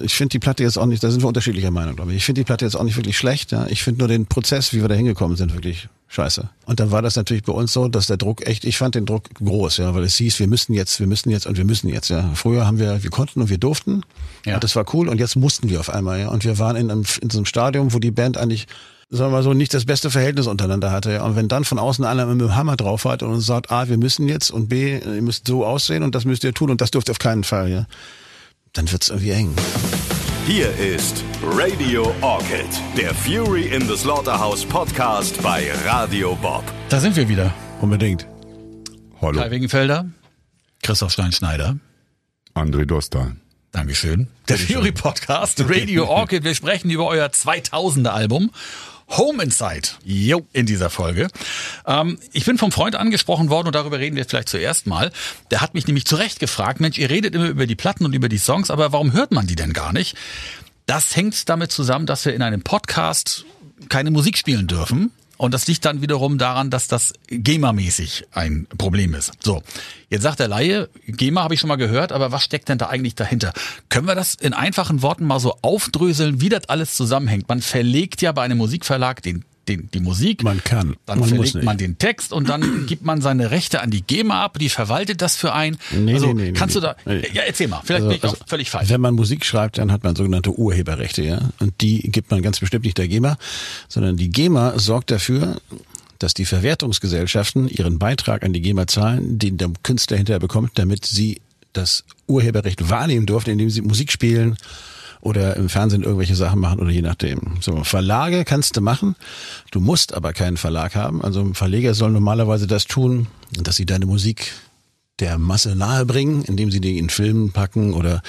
Ich finde die Platte jetzt auch nicht, da sind wir unterschiedlicher Meinung, glaube ich. Ich finde die Platte jetzt auch nicht wirklich schlecht. Ja. Ich finde nur den Prozess, wie wir da hingekommen sind, wirklich scheiße. Und dann war das natürlich bei uns so, dass der Druck echt, ich fand den Druck groß, ja, weil es hieß, wir müssen jetzt, wir müssen jetzt und wir müssen jetzt. Ja. Früher haben wir, wir konnten und wir durften. Ja. Und das war cool und jetzt mussten wir auf einmal. Ja. Und wir waren in, einem, in so einem Stadium, wo die Band eigentlich sagen wir mal so, nicht das beste Verhältnis untereinander hatte. Ja. Und wenn dann von außen einer mit dem Hammer drauf hat und uns sagt, A, wir müssen jetzt und B, ihr müsst so aussehen und das müsst ihr tun und das dürft ihr auf keinen Fall, ja, dann wird's irgendwie eng. Hier ist Radio Orchid, der Fury in the Slaughterhouse Podcast bei Radio Bob. Da sind wir wieder. Unbedingt. Hallo. Kai Wegenfelder, Christoph Stein-Schneider. André Dostal. Dankeschön. Der Fury Podcast, Radio Orchid. Wir sprechen über euer 2000er Album. Home Inside. Jo, in dieser Folge. Ähm, ich bin vom Freund angesprochen worden und darüber reden wir vielleicht zuerst mal. Der hat mich nämlich zurecht gefragt, Mensch, ihr redet immer über die Platten und über die Songs, aber warum hört man die denn gar nicht? Das hängt damit zusammen, dass wir in einem Podcast keine Musik spielen dürfen. Und das liegt dann wiederum daran, dass das GEMA-mäßig ein Problem ist. So, jetzt sagt der Laie, GEMA habe ich schon mal gehört, aber was steckt denn da eigentlich dahinter? Können wir das in einfachen Worten mal so aufdröseln, wie das alles zusammenhängt? Man verlegt ja bei einem Musikverlag den den, die Musik. Man kann. Dann man verlegt man den Text und dann gibt man seine Rechte an die GEMA ab, die verwaltet das für einen. Nee, also nee, nee, kannst nee, du da. nee. Ja, erzähl mal. Vielleicht Also- bin ich also, auch völlig falsch. Wenn man Musik schreibt, dann hat man sogenannte Urheberrechte, ja. Und die gibt man ganz bestimmt nicht der GEMA, sondern die GEMA sorgt dafür, dass die Verwertungsgesellschaften ihren Beitrag an die GEMA zahlen, den der Künstler hinterher bekommt, damit sie das Urheberrecht wahrnehmen durften, indem sie Musik spielen oder im Fernsehen irgendwelche Sachen machen oder je nachdem. So, Verlage kannst du machen, du musst aber keinen Verlag haben. Also ein Verleger soll normalerweise das tun, dass sie deine Musik der Masse nahebringen, indem sie die in Filmen packen oder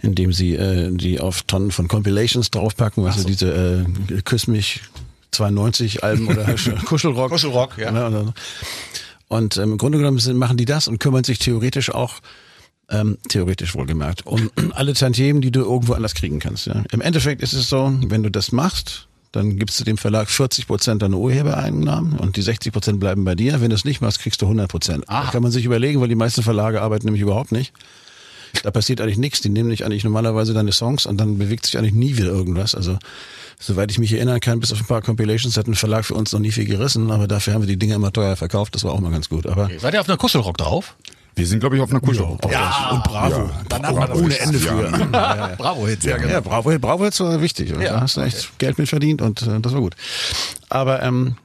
indem sie äh, die auf Tonnen von Compilations draufpacken, also diese äh, Küss mich 92 Alben oder Kuschelrock. Kuschelrock, ja. oder- Und ähm, im Grunde genommen sind, machen die das und kümmern sich theoretisch auch ähm, theoretisch wohlgemerkt, um alle Tantiemen, die du irgendwo anders kriegen kannst. Ja. Im Endeffekt ist es so, wenn du das machst, dann gibst du dem Verlag 40 Prozent deiner Urhebereinnahmen und die 60 Prozent bleiben bei dir. Wenn du es nicht machst, kriegst du 100 Prozent. Da Aha. kann man sich überlegen, weil die meisten Verlage arbeiten nämlich überhaupt nicht. Da passiert eigentlich nichts. Die nehmen nicht eigentlich normalerweise deine Songs und dann bewegt sich eigentlich nie wieder irgendwas. Also soweit ich mich erinnern kann, bis auf ein paar Compilations hat ein Verlag für uns noch nie viel gerissen, aber dafür haben wir die Dinge immer teuer verkauft. Das war auch mal ganz gut. Aber Seid ihr auf einer Kuschelrock drauf? Wir sind, glaube ich, auf einer Kuschelrock. ja, und Bravo. Dann hat man das ohne. Ende früher. Bravo jetzt, ja, genau. Ja, Bravo, Bravo jetzt war wichtig. Ja, da hast du echt Geld mit verdient und äh, das war gut. Aber ähm,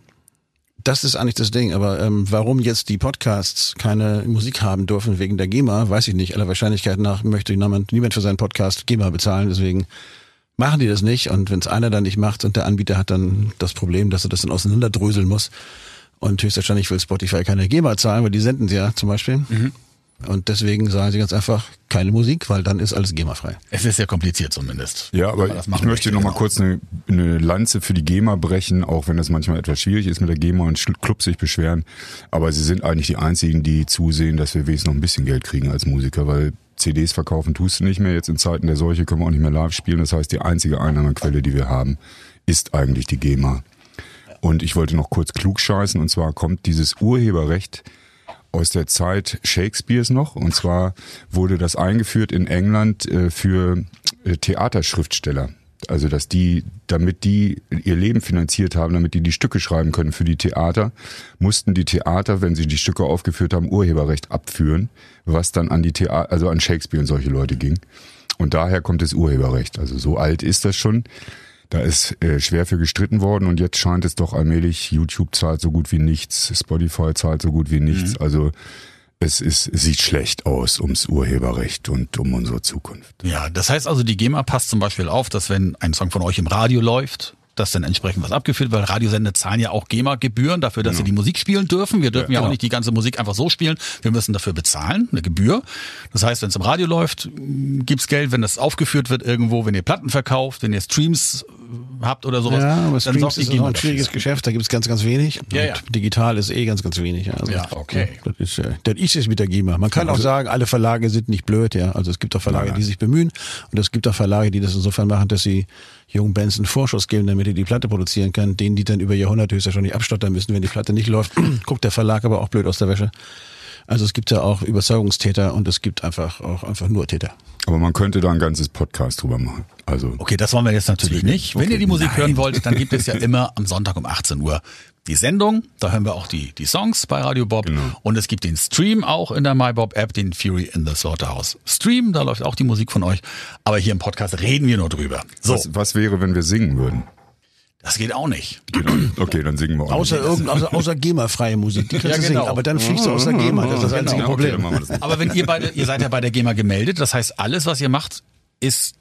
das ist eigentlich das Ding. Aber ähm, warum jetzt die Podcasts keine Musik haben dürfen wegen der GEMA, weiß ich nicht. Aller Wahrscheinlichkeit nach möchte niemand, niemand für seinen Podcast GEMA bezahlen. Deswegen machen die das nicht. Und wenn es einer dann nicht macht und der Anbieter hat dann das Problem, dass er das dann auseinanderdröseln muss. Und höchstwahrscheinlich will Spotify keine GEMA zahlen, weil die senden sie ja zum Beispiel. Und deswegen sagen sie ganz einfach keine Musik, weil dann ist alles GEMA-frei. Es ist sehr kompliziert zumindest. Ja, aber das ich möchte wir noch mal genau. kurz eine, eine Lanze für die GEMA brechen, auch wenn das manchmal etwas schwierig ist mit der GEMA und Clubs sich beschweren. Aber sie sind eigentlich die einzigen, die zusehen, dass wir wenigstens noch ein bisschen Geld kriegen als Musiker, weil CDs verkaufen tust du nicht mehr. Jetzt in Zeiten der Seuche können wir auch nicht mehr live spielen. Das heißt, die einzige Einnahmequelle, die wir haben, ist eigentlich die GEMA. Und ich wollte noch kurz klug scheißen, und zwar kommt dieses Urheberrecht aus der Zeit Shakespeares noch. Und zwar wurde das eingeführt in England äh, für äh, Theaterschriftsteller. Also dass die, damit die ihr Leben finanziert haben, damit die die Stücke schreiben können für die Theater, mussten die Theater, wenn sie die Stücke aufgeführt haben, Urheberrecht abführen, was dann an die Theater, also an Shakespeare und solche Leute ging. Und daher kommt das Urheberrecht. Also so alt ist das schon. Da ist äh, schwer für gestritten worden und jetzt scheint es doch allmählich, YouTube zahlt so gut wie nichts, Spotify zahlt so gut wie nichts. Also es ist, es sieht schlecht aus ums Urheberrecht und um unsere Zukunft. Ja, das heißt also, die GEMA passt zum Beispiel auf, dass wenn ein Song von euch im Radio läuft, dass dann entsprechend was abgeführt wird, weil Radiosender zahlen ja auch GEMA-Gebühren dafür, dass sie die Musik spielen dürfen. Wir dürfen ja, auch nicht die ganze Musik einfach so spielen. Wir müssen dafür bezahlen, eine Gebühr. Das heißt, wenn es im Radio läuft, gibt's Geld, wenn das aufgeführt wird irgendwo, wenn ihr Platten verkauft, wenn ihr Streams äh, habt oder sowas, Ja, aber dann sorgt die ist ein dafür. schwieriges Geschäft, da gibt's ganz, ganz wenig. Ja, und ja. digital ist eh ganz, ganz wenig. Ja, also, Ja, okay. Das ist, äh, das ist es mit der GEMA. Man kann auch sagen, alle Verlage sind nicht blöd, ja. Also es gibt auch Verlage, die sich bemühen und es gibt auch Verlage, die das insofern machen, dass sie jungen Bands einen Vorschuss geben, damit die die Platte produzieren können, denen die dann über Jahrhunderte höchstwahrscheinlich abstottern müssen, wenn die Platte nicht läuft. Guckt der Verlag aber auch blöd aus der Wäsche. Also es gibt ja auch Überzeugungstäter und es gibt einfach auch einfach nur Täter. Aber man könnte da ein ganzes Podcast drüber machen. Also Okay, das wollen wir jetzt natürlich nicht. Wenn ihr die Musik hören wollt, dann gibt es ja immer am Sonntag um 18 Uhr die Sendung. Da hören wir auch die, die Songs bei Radio Bob. Genau. Und es gibt den Stream auch in der MyBob App, den Fury in the Slaughterhouse Stream. Da läuft auch die Musik von euch. Aber hier im Podcast reden wir nur drüber. So, was, was wäre, wenn wir singen würden? das geht auch nicht. Genau. Okay, dann singen wir auch. Außer, nicht. irgend, außer, außer GEMA-freie Musik, die kannst Ja, du genau. singen. Aber dann fliegst du aus der GEMA, das ist das einzige Ja, okay, Problem. nicht. Aber wenn ihr beide, ihr seid ja bei der GEMA gemeldet, das heißt, alles, was ihr macht, ist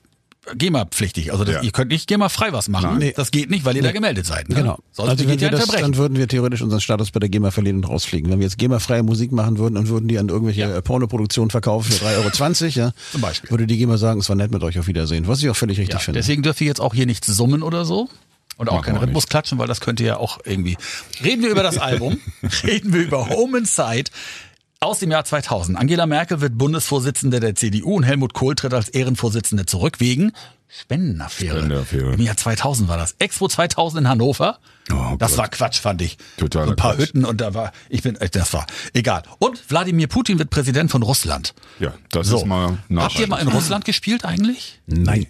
GEMA-pflichtig. Also das, Ja. ihr könnt nicht GEMA-frei was machen. Nee. Das geht nicht, weil ihr da gemeldet seid. Ne? Genau. Sonst also wenn wir das, dann würden wir theoretisch unseren Status bei der GEMA verlieren und rausfliegen. Wenn wir jetzt GEMA-freie Musik machen würden und würden die an irgendwelche Ja. Pornoproduktionen verkaufen für 3,20 Euro, ja, Zum Beispiel. würde die GEMA sagen, es war nett mit euch auf Wiedersehen. Was ich auch völlig richtig Ja, finde. deswegen dürft ihr jetzt auch hier nicht summen oder so. Und auch keinen Rhythmus nicht. klatschen, weil das könnt ihr ja auch irgendwie. Reden wir über das Album, reden wir über Home Inside aus dem Jahr 2000. Angela Merkel wird Bundesvorsitzende der CDU und Helmut Kohl tritt als Ehrenvorsitzende zurück wegen Spendenaffäre. Spendenaffäre. Im Jahr 2000 war das. Expo 2000 in Hannover. Oh das Gott. war Quatsch, fand ich. Totaler so ein paar Quatsch. Hütten und da war, ich bin, äh, das war egal. Und Wladimir Putin wird Präsident von Russland. Ja, das So. ist mal Habt ihr mal in Russland gespielt eigentlich? Nein.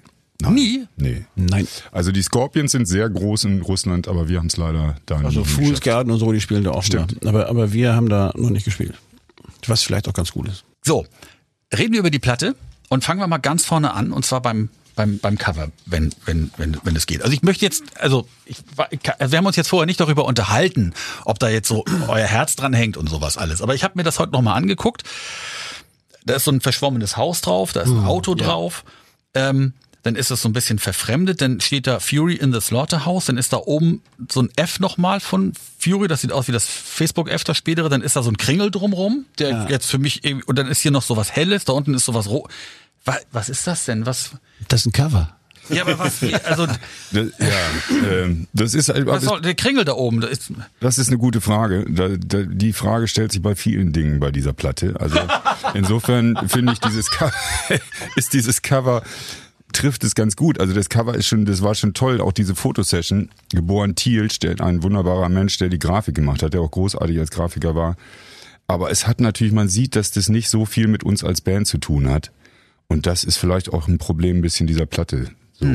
Nie? Nee. Nein. Also die Scorpions sind sehr groß in Russland, aber wir haben es leider da Also Fools geschafft. Garden und so, die spielen da auch Stimmt. mal. Aber, aber wir haben da noch nicht gespielt. Was vielleicht auch ganz gut ist. So, reden wir über die Platte und fangen wir mal ganz vorne an und zwar beim beim, beim Cover, wenn, wenn, wenn, wenn es geht. Also ich möchte jetzt, also, ich, also wir haben uns jetzt vorher nicht darüber unterhalten, ob da jetzt so euer Herz dran hängt und sowas alles. Aber ich habe mir das heute nochmal angeguckt. Da ist so ein verschwommenes Haus drauf, da ist ein Auto drauf. Ähm, dann ist es so ein bisschen verfremdet, dann steht da Fury in the Slaughterhouse, dann ist da oben so ein F nochmal von Fury, das sieht aus wie das Facebook-F, das spätere, dann ist da so ein Kringel drumrum, der jetzt für mich irgendwie, und dann ist hier noch so was Helles, da unten ist so was Rot. Was, was ist das denn? Was? Das ist ein Cover. Ja, aber was, also, Das, ja, ähm, das ist, was das, soll, der Kringel da oben, da ist, das ist eine gute Frage. Da, da, die Frage stellt sich bei vielen Dingen bei dieser Platte. Also insofern finde ich dieses Cover, ist dieses Cover trifft es ganz gut. Also das Cover ist schon, das war schon toll. Auch diese Fotosession. Geboren der ein wunderbarer Mensch, der die Grafik gemacht hat, der auch großartig als Grafiker war. Aber es hat natürlich, man sieht, dass das nicht so viel mit uns als Band zu tun hat. Und das ist vielleicht auch ein Problem ein bisschen dieser Platte. So.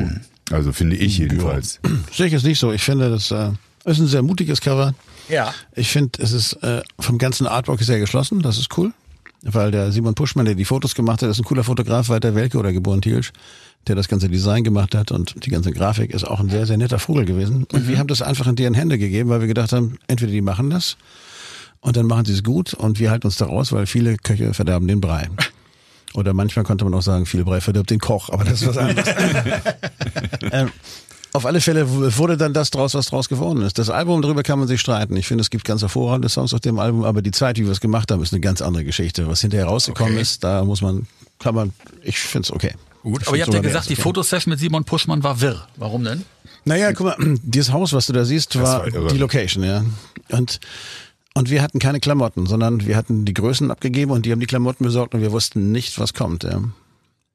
Also finde ich jedenfalls. Sehe ich jetzt nicht so. Ich finde, das äh, ist ein sehr mutiges Cover. ja. Ich finde, es ist äh, vom ganzen Artwork sehr geschlossen. Das ist cool. Weil der Simon Puschmann, der die Fotos gemacht hat, ist ein cooler Fotograf, Walter Welke oder geboren Thielsch, der das ganze Design gemacht hat und die ganze Grafik ist auch ein sehr, sehr netter Vogel gewesen. Und wir haben das einfach in deren Hände gegeben, weil wir gedacht haben, entweder die machen das und dann machen sie es gut und wir halten uns da raus, weil viele Köche verderben den Brei. Oder manchmal konnte man auch sagen, viel Brei verdirbt den Koch, aber das ist was anderes. ähm, auf alle Fälle wurde dann das draus, was draus geworden ist. Das Album, darüber kann man sich streiten. Ich finde, es gibt ganz hervorragende Songs auf dem Album, aber die Zeit, wie wir es gemacht haben, ist eine ganz andere Geschichte. Was hinterher rausgekommen Okay. ist, da muss man, kann man, ich finde es okay. Gut, Ich aber ihr habt ja gesagt, die okay. Fotosession mit Simon Puschmann war wirr. Warum denn? Naja, guck mal, dieses Haus, was du da siehst, war, war die Location, ja. Und, und wir hatten keine Klamotten, sondern wir hatten die Größen abgegeben und die haben die Klamotten besorgt und wir wussten nicht, was kommt, ja.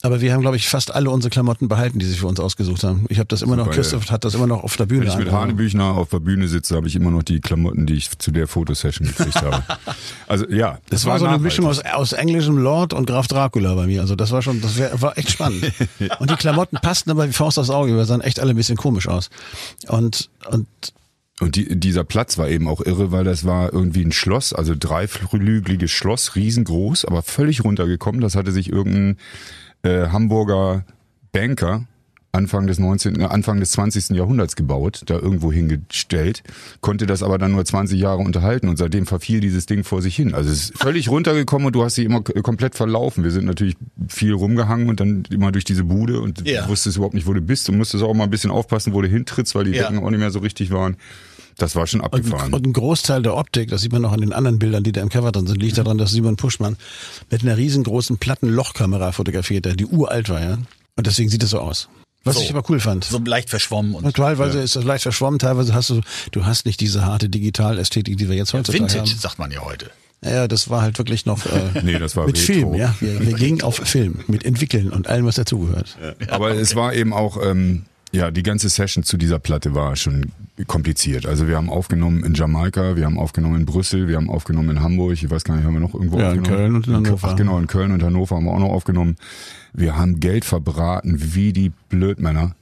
Aber wir haben, glaube ich, fast alle unsere Klamotten behalten, die sie für uns ausgesucht haben. Ich habe das immer noch, Super, Christoph hat das immer noch auf der Bühne. Wenn ich mit. Hanebüchner auf der Bühne sitze, habe ich immer noch die Klamotten, die ich zu der Fotosession gekriegt habe. Also ja, Das war so eine. Mischung aus, aus englischem Lord und Graf Dracula bei mir. Also das war schon, das wär, war echt spannend. Und die Klamotten passten aber wie Faust aufs Auge. Wir sahen echt alle ein bisschen komisch aus. Und, und Und die, dieser Platz war eben auch irre, weil das war irgendwie ein Schloss, also dreiflügeliges Schloss, riesengroß, aber völlig runtergekommen. Das hatte sich irgendein äh, Hamburger Banker Anfang des 19., äh, Anfang des 20. Jahrhunderts gebaut, da irgendwo hingestellt, konnte das aber dann nur 20 Jahre unterhalten und seitdem verfiel dieses Ding vor sich hin. Also es ist völlig runtergekommen und du hast sie immer komplett verlaufen. Wir sind natürlich viel rumgehangen und dann immer durch diese Bude und Ja. du wusstest überhaupt nicht, wo du bist und musstest auch mal ein bisschen aufpassen, wo du hintrittst, weil die Ja. Decken auch nicht mehr so richtig waren. Das war schon Und, abgefahren. und ein Großteil der Optik, das sieht man noch an den anderen Bildern, die da im Cover drin sind, liegt daran, dass Simon Puschmann mit einer riesengroßen Plattenlochkamera fotografiert hat, die uralt war, ja. Und deswegen sieht es so aus. Was So. ich aber cool fand. So leicht verschwommen und Und teilweise ist das leicht verschwommen, teilweise hast du, du hast nicht diese harte Digitalästhetik, die wir jetzt heutzutage Vintage, haben. sagt man ja heute. Ja, das war halt wirklich noch äh, Nee, das war mit Retro. Film, ja. Wir, wir gingen auf Film, mit Entwickeln und allem, was dazugehört. Aber es war eben auch, ähm, Ja, die ganze Session zu dieser Platte war schon kompliziert. Also wir haben aufgenommen in Jamaika, wir haben aufgenommen in Brüssel, wir haben aufgenommen in Hamburg, ich weiß gar nicht, haben wir noch irgendwo Ja, in aufgenommen? Köln und in Hannover. Ach genau, in Köln und Hannover haben wir auch noch aufgenommen. Wir haben Geld verbraten wie die Blödmänner.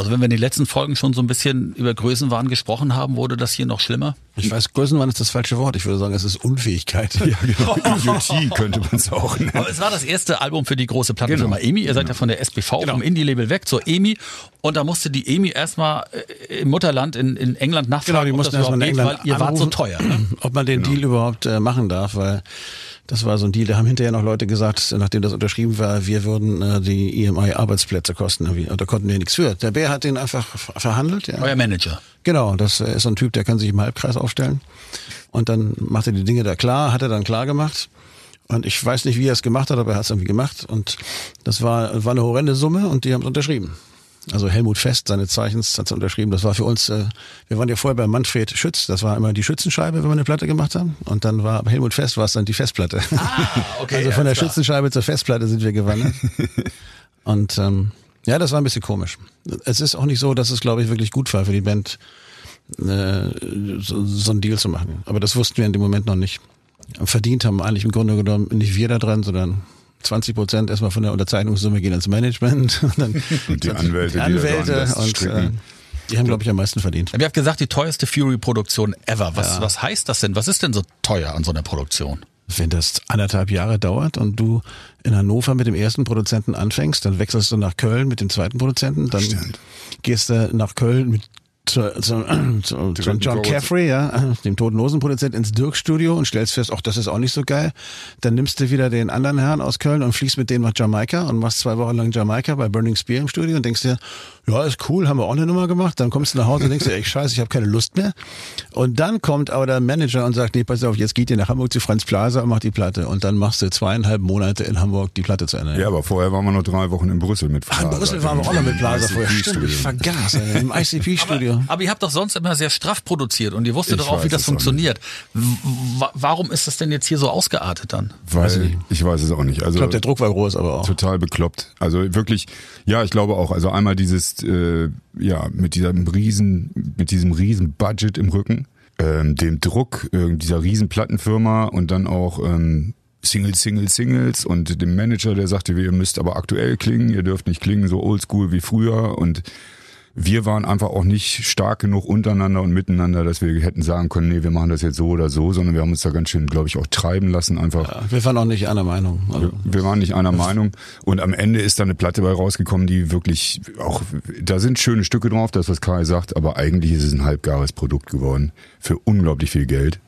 Also wenn wir in den letzten Folgen schon so ein bisschen über Größenwahn gesprochen haben, wurde das hier noch schlimmer? Ich weiß, Größenwahn ist das falsche Wort. Ich würde sagen, es ist Unfähigkeit. Ja, genau. Idiotie könnte man es auch nennen. Aber es war das erste Album für die große Plattenfirma Genau. EMI. Ihr seid ja von der SPV vom Indie-Label weg zur EMI. Und da musste die EMI erstmal äh, im Mutterland in, in England nachfragen, Genau, die ob mussten das erstmal in England geht, weil ihr wart so teuer. Ne? ob man den Deal überhaupt äh, machen darf, weil das war so ein Deal, da haben hinterher noch Leute gesagt, nachdem das unterschrieben war, wir würden äh, die EMI Arbeitsplätze kosten. da konnten wir nichts für. Der Bär hat den einfach ver- verhandelt. Ja. Euer Manager. Genau, das ist so ein Typ, der kann sich im Halbkreis aufstellen. Und dann macht er die Dinge da klar, hat er dann klar gemacht. Und ich weiß nicht, wie er es gemacht hat, aber er hat es irgendwie gemacht. Und das war, war eine horrende Summe und die haben es unterschrieben. Also Helmut Fest, seine Zeichens, hat es unterschrieben. Das war für uns, äh, wir waren ja vorher bei Manfred Schütz, das war immer die Schützenscheibe, wenn wir eine Platte gemacht haben. Und dann war Helmut Fest war es dann die Festplatte. okay, also von der klar. Schützenscheibe zur Festplatte sind wir gewandert. Und ähm, ja, das war ein bisschen komisch. Es ist auch nicht so, dass es, glaube ich, wirklich gut war für die Band, äh, so, so einen Deal zu machen. Aber das wussten wir in dem Moment noch nicht. Verdient haben eigentlich im Grunde genommen nicht wir da dran, sondern 20 Prozent erstmal von der Unterzeichnungssumme gehen ins Management und dann Und die Anwälte, die die da Anwälte und äh, die haben, glaube ich, am meisten verdient. Ihr habt gesagt, die teuerste Fury-Produktion ever. Was, was heißt das denn? Was ist denn so teuer an so einer Produktion? Wenn das anderthalb Jahre dauert und du in Hannover mit dem ersten Produzenten anfängst, dann wechselst du nach Köln mit dem zweiten Produzenten, dann Stimmt. gehst du nach Köln mit zu, zu, zu, zu John. Caffrey, ja, dem toten Hosenproduzent ins Dirk-Studio und stellst fest, ach, das ist auch nicht so geil. Dann nimmst du wieder den anderen Herrn aus Köln und fliegst mit dem nach Jamaika und machst zwei Wochen lang Jamaika bei Burning Spear im Studio und denkst dir, ja, ist cool, haben wir auch eine Nummer gemacht. Dann kommst du nach Hause und denkst dir, ey, scheiße, ich habe keine Lust mehr. Und dann kommt aber der Manager und sagt, nee, pass auf, jetzt geht ihr nach Hamburg zu Franz Plaza und macht die Platte. Und dann machst du zweieinhalb Monate in Hamburg die Platte zu Ende. Ja, aber vorher waren wir noch drei Wochen in Brüssel mit Ach, Plaza. in Brüssel waren wir auch noch mit Plaza vorher. Stimmt, ich vergaß, im ICP-Studio. Aber ihr habt doch sonst immer sehr straff produziert und ihr wusstet Ich doch auch, wie weiß das funktioniert. Warum ist das denn jetzt hier so ausgeartet dann? Weil, ich weiß es auch nicht. Also, Ich glaube, der Druck war groß, aber auch. total bekloppt. Also wirklich, ja, ich glaube auch. Also einmal dieses, äh, ja, mit diesem riesen, mit diesem riesen Budget im Rücken, ähm, dem Druck äh, dieser riesen Plattenfirma und dann auch ähm, Singles, Singles, Singles und dem Manager, der sagte, ihr müsst aber aktuell klingen, ihr dürft nicht klingen so oldschool wie früher und wir waren einfach auch nicht stark genug untereinander und miteinander, dass wir hätten sagen können, nee, wir machen das jetzt so oder so, sondern wir haben uns da ganz schön, glaube ich, auch treiben lassen einfach. Ja, wir waren auch nicht einer Meinung. Also, Wir waren nicht einer Meinung und am Ende ist da eine Platte bei rausgekommen, die wirklich auch, da sind schöne Stücke drauf, das was Kai sagt, aber eigentlich ist es ein halbgares Produkt geworden für unglaublich viel Geld.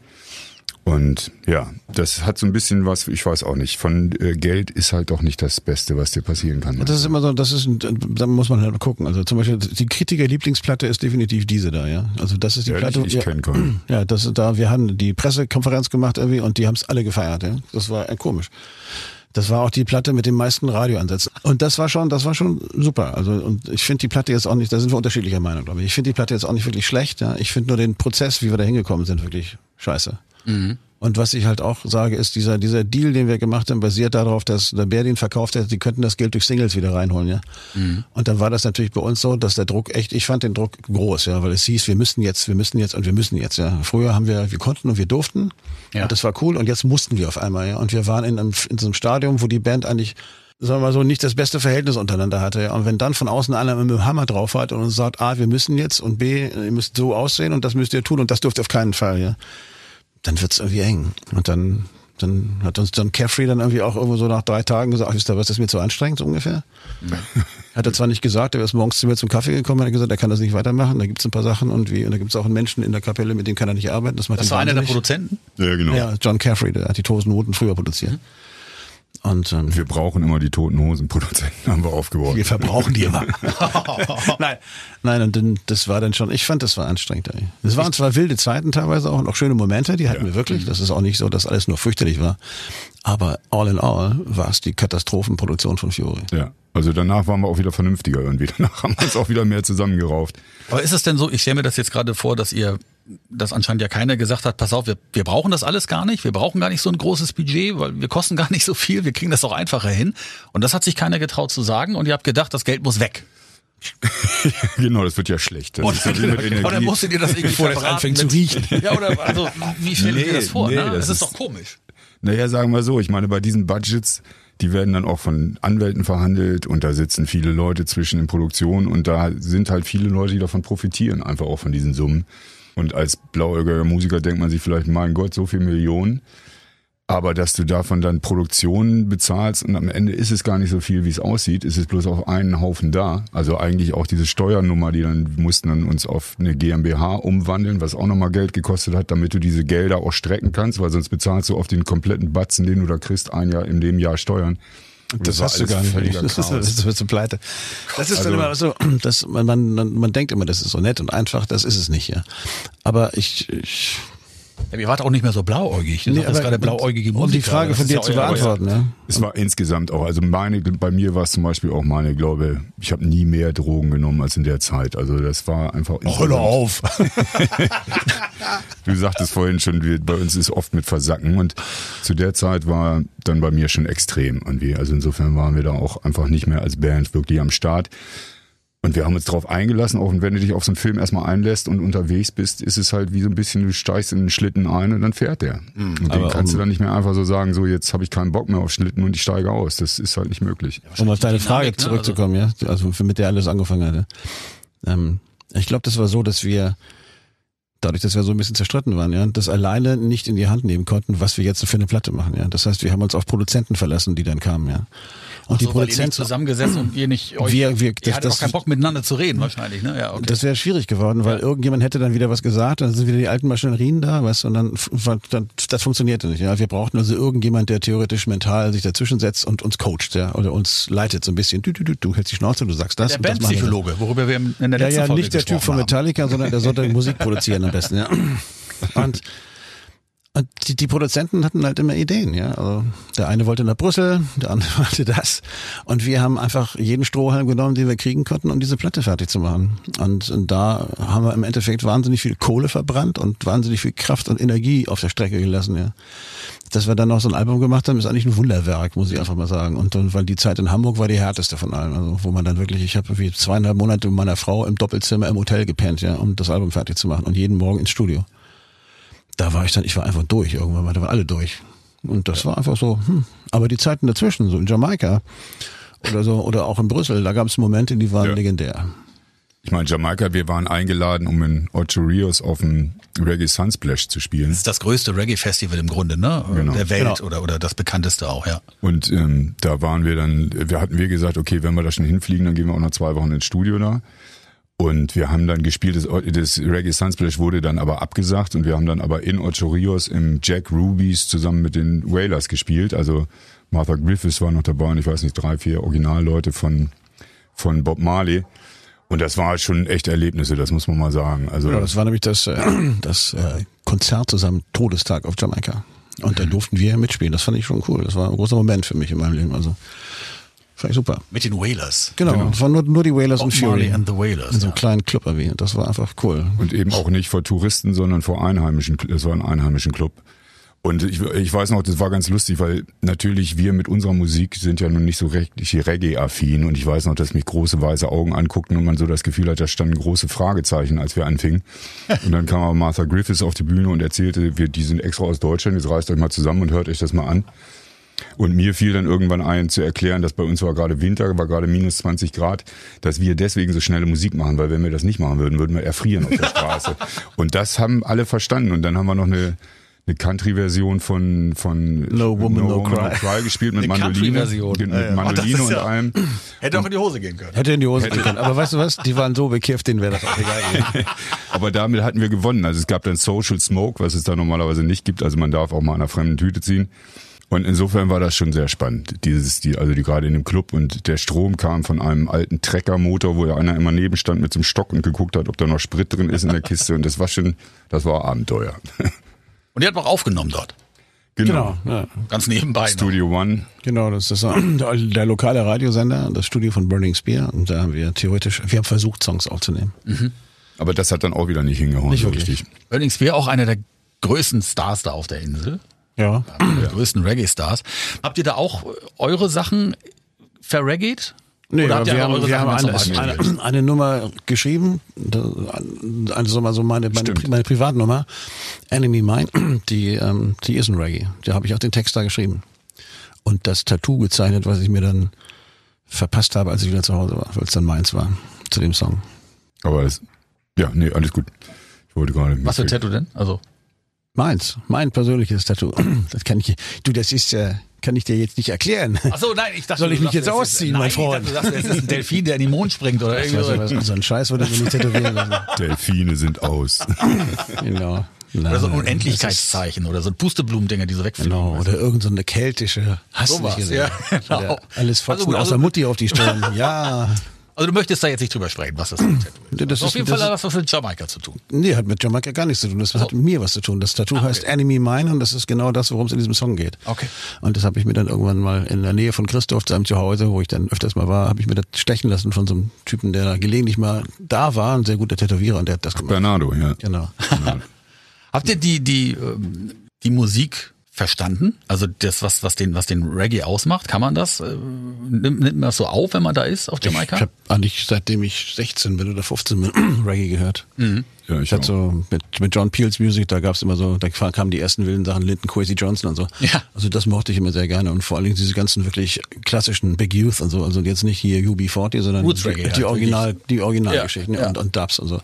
Und ja, das hat so ein bisschen was, ich weiß auch nicht, von äh, Geld ist halt auch nicht das Beste, was dir passieren kann. das ist immer so, das ist, ein- da muss man halt gucken. Also zum Beispiel die Kritiker-Lieblingsplatte ist definitiv diese da, ja. Also das ist die Ehrlich? Platte. Ich ja, kenn keinen. Ja, das ist da. Wir haben die Pressekonferenz gemacht irgendwie und die haben es alle gefeiert. Ja. Das war äh, komisch. Das war auch die Platte mit den meisten Radioansätzen. Und das war schon, das war schon super. Also und ich finde die Platte jetzt auch nicht, da sind wir unterschiedlicher Meinung, glaube ich. Ich finde die Platte jetzt auch nicht wirklich schlecht. Ja. Ich finde nur den Prozess, wie wir da hingekommen sind, wirklich scheiße. Und was ich halt auch sage, ist, dieser, dieser Deal, den wir gemacht haben, basiert darauf, dass der Bär den verkauft hat, die könnten das Geld durch Singles wieder reinholen, ja. Und dann war das natürlich bei uns so, dass der Druck echt, ich fand den Druck groß, ja, weil es hieß, wir müssen jetzt, wir müssen jetzt und wir müssen jetzt, ja. Früher haben wir, wir konnten und wir durften. Ja. Und das war cool und jetzt mussten wir auf einmal, ja. Und wir waren in, einem, in so einem Stadium, wo die Band eigentlich sagen wir mal so, nicht das beste Verhältnis untereinander hatte. Ja. Und wenn dann von außen einer mit dem Hammer drauf hat und uns sagt, A, wir müssen jetzt und B, ihr müsst so aussehen und das müsst ihr tun und das dürft ihr auf keinen Fall, ja dann wird's irgendwie eng. Und dann, dann hat uns John Caffrey dann irgendwie auch irgendwo so nach drei Tagen gesagt, ach, wisst ihr was, das ist mir zu anstrengend, so ungefähr. Hat er zwar nicht gesagt, er ist morgens zu mir zum Kaffee gekommen, hat gesagt, er kann das nicht weitermachen, da gibt's ein paar Sachen und wie, und da gibt's auch einen Menschen in der Kapelle, mit dem kann er nicht arbeiten. Das, macht Das ihn war einer der. Produzenten? Ja, genau. Ja, John Caffrey, der hat die Tosen Noten früher produziert. Und ähm, Wir brauchen immer die toten Hosenproduzenten, haben wir aufgebaut. wir verbrauchen die immer. nein, nein, und dann, das war dann schon, ich fand, das war anstrengend. Ey. Es waren zwar wilde Zeiten teilweise auch und auch schöne Momente, die hatten wir wirklich. Das ist auch nicht so, dass alles nur fürchterlich war. Aber all in all war es die Katastrophenproduktion von Fiore. Ja. Also danach waren wir auch wieder vernünftiger irgendwie. Danach haben wir uns auch wieder mehr zusammengerauft. Aber ist es denn so, ich stelle mir das jetzt gerade vor, dass ihr, dass anscheinend ja keiner gesagt hat, pass auf, wir, wir brauchen das alles gar nicht, wir brauchen gar nicht so ein großes Budget, weil wir kosten gar nicht so viel, wir kriegen das auch einfacher hin. Und das hat sich keiner getraut zu sagen und ihr habt gedacht, das Geld muss weg. genau, das wird ja schlecht. Das Oder, ist ja Energie. oder musstet ihr das irgendwie Bevor das anfängt zu riechen. Ja, oder also, wie stellt ihr Nee, das vor? nee, ne? das Das, ist ist- doch komisch. Naja, sagen wir so, ich meine, bei diesen Budgets, die werden dann auch von Anwälten verhandelt und da sitzen viele Leute zwischen in Produktion und da sind halt viele Leute, die davon profitieren, einfach auch von diesen Summen. Und als blauäugiger Musiker denkt man sich vielleicht, mein Gott, so viel Millionen. Aber dass du davon dann Produktionen bezahlst und am Ende ist es gar nicht so viel, wie es aussieht, ist es bloß auf einen Haufen da. Also eigentlich auch diese Steuernummer, die dann mussten dann uns auf eine GmbH umwandeln, was auch nochmal Geld gekostet hat, damit du diese Gelder auch strecken kannst, weil sonst bezahlst du auf den kompletten Batzen, den du da kriegst, ein Jahr in dem Jahr Steuern. Das war hast du gar nicht. Das ist, Chaos. das wird so pleite. Das ist dann Also- immer so, dass man, man, man, man denkt immer, das ist so nett und einfach, das ist es nicht, ja. Aber ich, ich Ja, ihr wart auch nicht mehr so blauäugig. Du Nee, aber- gerade blauäugige Musiker. um die Frage Das von dir zu beantworten, ja. Es war insgesamt auch, also meine, bei mir war es zum Beispiel auch meine, glaube, ich habe nie mehr Drogen genommen als in der Zeit. Also das war einfach. insgesamt- auf. Du sagtest vorhin schon, wir, bei uns ist oft mit Versacken und zu der Zeit war dann bei mir schon extrem irgendwie. Also insofern waren wir da auch einfach nicht mehr als Band wirklich am Start. Und wir haben uns darauf eingelassen, auch wenn du dich auf so einen Film erstmal einlässt und unterwegs bist, ist es halt wie so ein bisschen, du steigst in den Schlitten ein und dann fährt der. und den aber kannst um- du dann nicht mehr einfach so sagen, so jetzt habe ich keinen Bock mehr auf Schlitten und ich steige aus. Das ist halt nicht möglich. Um auf deine Dynamik, Frage ne? zurückzukommen, ja, also mit der alles angefangen hatte. Ähm, ich glaube, das war so, dass wir dadurch, dass wir so ein bisschen zerstritten waren, ja, das alleine nicht in die Hand nehmen konnten, was wir jetzt für eine Platte machen, ja. Das heißt, wir haben uns auf Produzenten verlassen, die dann kamen, ja. Und die so, ihr nicht Produzenten, zusammengesessen und ihr nicht euch, Wir- wir- ihr das- hattet das- auch keinen Bock miteinander zu reden wahrscheinlich, ne? Ja, okay. das wäre schwierig geworden, weil irgendjemand hätte dann wieder was gesagt, dann sind wieder die alten Maschinerien da, du, und dann, dann das funktionierte nicht. Ja, wir brauchten also irgendjemand, der theoretisch mental sich dazwischen setzt und uns coacht, ja, oder uns leitet so ein bisschen. Du, du, du, du hältst die Schnauze, du sagst das. der. Bandpsychologe, worüber wir in der Ja, letzten ja, Folge nicht der Typ von haben. Metallica, sondern der sollte Musik produzieren am besten, ja. Und, und die, die Produzenten hatten halt immer Ideen, ja. Also der eine wollte nach Brüssel, der andere wollte das. Und wir haben einfach jeden Strohhalm genommen, den wir kriegen konnten, um diese Platte fertig zu machen. Und, und da haben wir im Endeffekt wahnsinnig viel Kohle verbrannt und wahnsinnig viel Kraft und Energie auf der Strecke gelassen, ja. Dass wir dann noch so ein Album gemacht haben, ist eigentlich ein Wunderwerk, muss ich einfach mal sagen. Und dann, weil die Zeit in Hamburg war die härteste von allen. Also, wo man dann wirklich, ich habe irgendwie zweieinhalb Monate mit meiner Frau im Doppelzimmer im Hotel gepennt, ja, um das Album fertig zu machen und jeden Morgen ins Studio. Da war ich dann, ich war einfach durch irgendwann, da waren alle durch. Und das war einfach so, hm. Aber die Zeiten dazwischen, so in Jamaika oder so, oder auch in Brüssel, da gab es Momente, die waren Ja. legendär. Ich meine, Jamaika, wir waren eingeladen, um in Ocho Rios auf dem Reggae Sunsplash zu spielen. Das ist das größte Reggae-Festival im Grunde, ne? Genau. Der Welt Genau. oder, oder das bekannteste auch, ja. Und ähm, da waren wir dann, wir hatten wir gesagt, okay, wenn wir da schon hinfliegen, dann gehen wir auch noch zwei Wochen ins Studio da. Und wir haben dann gespielt, das, das Reggae Sunsplash wurde dann aber abgesagt und wir haben dann aber in Ocho Rios im Jack Rubies zusammen mit den Wailers gespielt. Also Martha Griffiths war noch dabei und ich weiß nicht, drei, vier Originalleute von, von Bob Marley. Und das war schon echt Erlebnisse, das muss man mal sagen. Also Ja, das war nämlich das, äh, das äh, Konzert zusammen, Todestag auf Jamaika. Und da durften wir mitspielen. Das fand ich schon cool. Das war ein großer Moment für mich in meinem Leben. Also fand ich super. Mit den Wailers. Genau, es waren nur, nur die Wailers Bob und Fury. Marley and the Wailers, In so ja. einem kleinen Club erwähnt. Das war einfach cool. Und eben auch nicht vor Touristen, sondern vor Einheimischen. Es war ein einheimischen Club. Und ich, ich weiß noch, das war ganz lustig, weil natürlich wir mit unserer Musik sind ja nun nicht so richtig Reggae-affin. Und ich weiß noch, dass mich große weiße Augen anguckten und man so das Gefühl hat, da standen große Fragezeichen, als wir anfingen. Und dann kam aber Martha Griffiths auf die Bühne und erzählte, wir, die sind extra aus Deutschland, jetzt reißt euch mal zusammen und hört euch das mal an. Und mir fiel dann irgendwann ein zu erklären, dass bei uns war gerade Winter, war gerade minus 20 Grad, dass wir deswegen so schnelle Musik machen, weil wenn wir das nicht machen würden, würden wir erfrieren auf der Straße. Und das haben alle verstanden. Und dann haben wir noch eine, eine Country-Version von, von No Woman, No Cry. gespielt mit Eine Mandoline. Country-Version. Mit Ja, ja. Oh, Mandoline ist und ja- allem. Hätte auch in die Hose gehen können. Hätte in die Hose gehen können. Aber weißt du was? Die waren so bekifft, denen wäre das auch egal. Aber damit hatten wir gewonnen. Also es gab dann Social Smoke, was es da normalerweise nicht gibt. Also man darf auch mal an einer fremden Tüte ziehen. Und insofern war das schon sehr spannend. Dieses, die, also die gerade in dem Club und der Strom kam von einem alten Treckermotor, wo ja einer immer neben stand mit so einem Stock und geguckt hat, ob da noch Sprit drin ist in der Kiste. Und das war schon, das war Abenteuer. Und ihr habt auch aufgenommen dort. Genau. Ja. Ganz nebenbei. noch. Studio One. Genau, das ist äh, der, der lokale Radiosender, das Studio von Burning Spear. Und da haben wir theoretisch, wir haben versucht, Songs aufzunehmen. Aber das hat dann auch wieder nicht hingehauen, Nicht so wirklich. richtig. Burning Spear auch einer der größten Stars da auf der Insel. Ja. Der größten Reggae-Stars. Habt ihr da auch eure Sachen verreggaet? Nee, Oder habt ihr wir haben, eure wir haben Sachen eine, eine, eine Nummer geschrieben, also mal so meine, meine, meine Privatnummer, Enemy Mine, die, ähm, die ist ein Reggae. Da habe ich auch den Text da geschrieben. Und das Tattoo gezeichnet, was ich mir dann verpasst habe, als ich wieder zu Hause war, weil es dann meins war, zu dem Song. Aber es, ja, nee, alles gut. Ich wollte gerade. Was für ein Tattoo denn? Also Meins, mein persönliches Tattoo. Das kann ich, du, das ist, äh, kann ich dir jetzt nicht erklären. Ach so, nein, ich dachte, Soll ich mich jetzt ist- ausziehen, nein, mein ich Freund? dachte, Du sagst, es ist ein Delfin, der in den Mond springt oder irgendwie Also, so. was- so ein Scheiß würde ich mir nicht tätowieren lassen. Delfine sind aus. Genau. Oder so ein Nein, Unendlichkeitszeichen oder so ein Pusteblumendinger, die so wegfliegen. Genau, oder irgend so eine keltische, hast nicht gesehen? ja, genau. Alles Also Fotzen gut, also- außer Mutti auf die Stirn. Ja. Also du möchtest da jetzt nicht drüber sprechen, was das für ein Tattoo ist. Das Das auf ist- jeden das Fall ist- hat was mit Jamaika zu tun. Nee, hat mit Jamaika gar nichts zu tun. Das hat mit mir was zu tun. Das Tattoo heißt Enemy Mine und das ist genau das, worum es in diesem Song geht. Okay. Und das habe ich mir dann irgendwann mal in der Nähe von Christoph, seinem Zuhause, wo ich dann öfters mal war, habe ich mir das stechen lassen von so einem Typen, der da gelegentlich mal da war, ein sehr guter Tätowierer und der hat das gemacht. Bernardo, ja. Genau. Habt ihr die, die, ähm, die Musik verstanden? Also das, was, was den, was den Reggae ausmacht, kann man das? Äh, nimmt, nimmt man das so auf, wenn man da ist auf Jamaika? Ich habe eigentlich seitdem ich 16 bin oder 15 bin Reggae gehört. Ja, ich Ich hatte so mit, mit John Peels Music, da gab's immer so, da kamen die ersten wilden Sachen, Linton Quasi Johnson und so. Ja. Also das mochte ich immer sehr gerne und vor allen Dingen diese ganzen wirklich klassischen Big Youth und so, also jetzt nicht hier UB40, sondern Roots die, die halt, Original, die Originalgeschichten Ja, ja. und, und Dubs und so.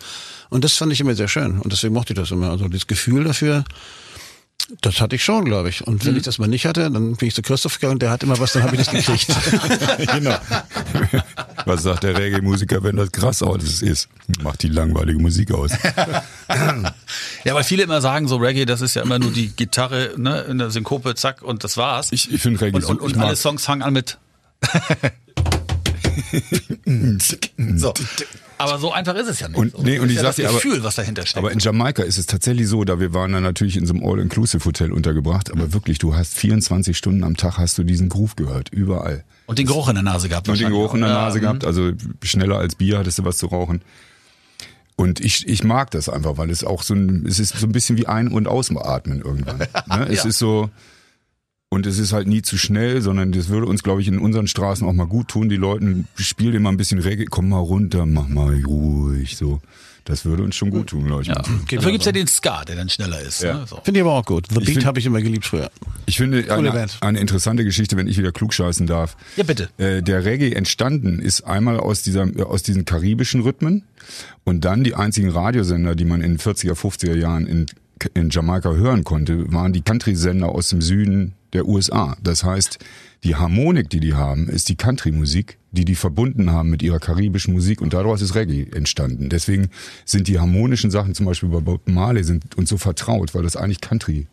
Und das fand ich immer sehr schön und deswegen mochte ich das immer. Also das Gefühl dafür, das hatte ich schon, glaube ich. Und wenn Mhm. ich das mal nicht hatte, dann bin ich zu Christoph gegangen, der hat immer was, dann habe ich das gekriegt. genau. Was sagt der Reggae-Musiker, wenn das krass aus ist? Macht die langweilige Musik aus. Ja, weil viele immer sagen, so Reggae, das ist ja immer nur die Gitarre, ne, in der Synkope, zack, und das war's. Ich, ich finde Reggae und und, ich und alle mag, Songs fangen an mit. so. Aber so einfach ist es ja nicht. Und- nee, und ich ja sag das dir aber- Gefühl, was dahinter steckt. aber in Jamaika ist es tatsächlich so, da wir waren dann natürlich in so einem All-Inclusive-Hotel untergebracht, aber wirklich, du hast 24 Stunden am Tag hast du diesen Groove gehört, überall. und den Geruch in der Nase gehabt. Und den Geruch in der auch. Ja, Nase mhm. gehabt, also schneller als Bier hattest du was zu rauchen. Und ich, ich mag das einfach, weil es auch so ein, es ist so ein bisschen wie ein- und ausatmen irgendwann. Ne? Es Ja. ist so, und es ist halt nie zu schnell, sondern das würde uns, glaube ich, in unseren Straßen auch mal gut tun. Die Leuten, spiel dir mal ein bisschen Reggae, komm mal runter, mach mal ruhig, so. Das würde uns schon gut tun, glaube ich. Ja. Dafür gibt's ja den Ska, der dann schneller ist. Ja. Ne? So. Finde ich aber auch gut. The Beat habe ich immer geliebt früher. Ich finde eine, eine interessante Geschichte, wenn ich wieder klugscheißen darf. Ja, bitte. Äh, der Reggae entstanden ist einmal aus dieser äh, aus diesen karibischen Rhythmen und dann die einzigen Radiosender, die man in den 40er, 50er Jahren in in Jamaika hören konnte, waren die Country-Sender aus dem Süden der USA. Das heißt, die Harmonik, die die haben, ist die Country-Musik, die die verbunden haben mit ihrer karibischen Musik und daraus ist Reggae entstanden. Deswegen sind die harmonischen Sachen zum Beispiel bei Bob Marley sind uns so vertraut, weil das eigentlich Country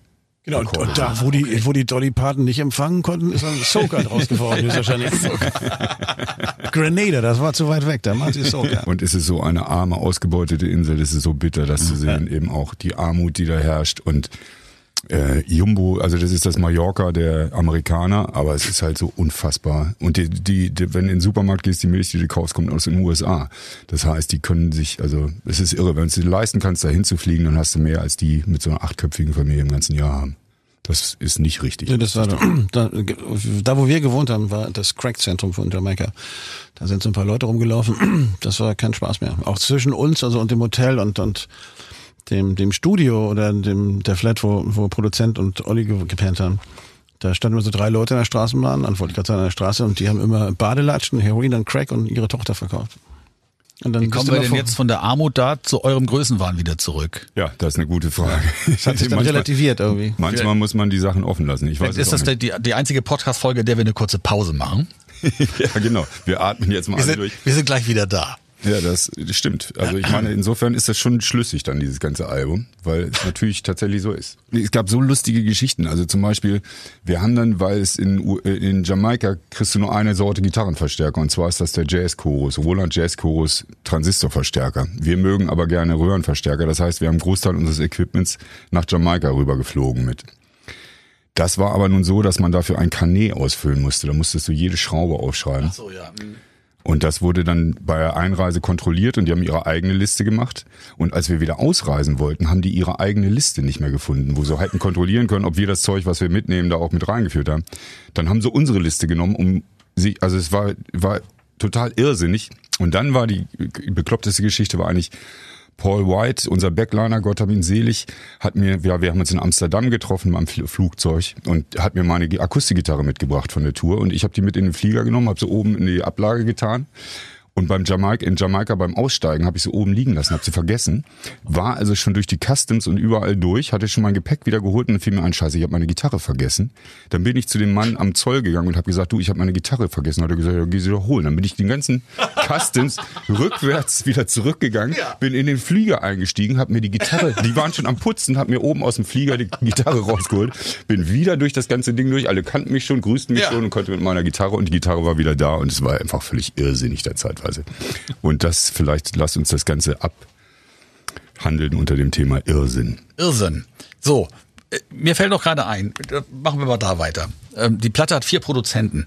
Genau, und, und da, wo die, wo die Dolly Parton nicht empfangen konnten, ist dann Soca draus geworden, höchstwahrscheinlich. Grenada, das war zu weit weg, da machen sie Soca. Und es ist so eine arme, ausgebeutete Insel, es ist so bitter, das zu sehen, eben auch die Armut, die da herrscht und äh, Jumbo, also das ist das Mallorca der Amerikaner, aber es ist halt so unfassbar. Und die, die, die, wenn du in den Supermarkt gehst, die Milch, die du kaufst, kommt aus den USA. Das heißt, die können sich, also es ist irre, wenn du es dir leisten kannst, da hinzufliegen, dann hast du mehr als die mit so einer achtköpfigen Familie im ganzen Jahr haben. Das ist nicht richtig. Ja, das war da, da, wo wir gewohnt haben, war das Crack-Zentrum von Jamaika. Da sind so ein paar Leute rumgelaufen. Das war kein Spaß mehr. Auch zwischen uns, also und dem Hotel und, und dem, dem Studio oder dem, der Flat, wo, wo Produzent und Olli ge- gepennt haben. Da standen immer so drei Leute in der Straßenbahn, an wollte ich gerade sagen, an der Straße, und die haben immer Badelatschen, Heroin und Crack und ihre Tochter verkauft. Und dann Wie kommen wir denn vor- jetzt von der Armut da zu eurem Größenwahn wieder zurück? Ja, das ist eine gute Frage. Das hat sich dann relativiert irgendwie. manchmal muss man die Sachen offen lassen. Ich weiß ist das nicht. die, die einzige Podcast-Folge, in der wir eine kurze Pause machen. Ja, genau. Wir atmen jetzt mal Wir alle sind, durch. wir sind gleich wieder da. Ja, das, stimmt. Also ich meine, insofern ist das schon schlüssig dann, dieses ganze Album, weil es natürlich tatsächlich so ist. Es gab so lustige Geschichten. Also zum Beispiel, wir haben dann, weil es in, U- äh, in Jamaika kriegst du nur eine Sorte Gitarrenverstärker und zwar ist das der Jazz Chorus, Roland Jazz Chorus Transistorverstärker. Wir mögen aber gerne Röhrenverstärker. Das heißt, wir haben einen Großteil unseres Equipments nach Jamaika rübergeflogen mit. Das war aber nun so, dass man dafür ein Kanet ausfüllen musste. Da musstest du jede Schraube aufschreiben. So, ja. Und das wurde dann bei der Einreise kontrolliert und die haben ihre eigene Liste gemacht. Und als wir wieder ausreisen wollten, haben die ihre eigene Liste nicht mehr gefunden, wo sie hätten kontrollieren können, ob wir das Zeug, was wir mitnehmen, da auch mit reingeführt haben. Dann haben sie unsere Liste genommen, um sie, also es war, war total irrsinnig. Und dann war die bekloppteste Geschichte war eigentlich, Paul White, unser Backliner, Gott hab ihn selig, hat mir, ja, wir haben uns in Amsterdam getroffen beim Flugzeug und hat mir meine Akustikgitarre mitgebracht von der Tour und ich habe die mit in den Flieger genommen, habe sie oben in die Ablage getan und beim Jamaika, in Jamaika beim Aussteigen habe ich sie oben liegen lassen, habe sie vergessen. War also schon durch die Customs und überall durch, hatte schon mein Gepäck wieder geholt und dann fiel mir ein, scheiße, ich habe meine Gitarre vergessen. Dann bin ich zu dem Mann am Zoll gegangen und habe gesagt, du, ich habe meine Gitarre vergessen. Hat er gesagt, ja, geh sie doch holen. Dann bin ich den ganzen Customs rückwärts wieder zurückgegangen, ja. bin in den Flieger eingestiegen, habe mir die Gitarre, die waren schon am Putzen, habe mir oben aus dem Flieger die Gitarre rausgeholt, bin wieder durch das ganze Ding durch, alle kannten mich schon, grüßten mich ja. schon und konnte mit meiner Gitarre und die Gitarre war wieder da und es war einfach völlig irrsinnig der Zeit Sichtweise. Und das vielleicht, lasst uns das Ganze abhandeln unter dem Thema Irrsinn. Irrsinn. So, äh, mir fällt doch gerade ein, machen wir mal da weiter. Ähm, die Platte hat vier Produzenten.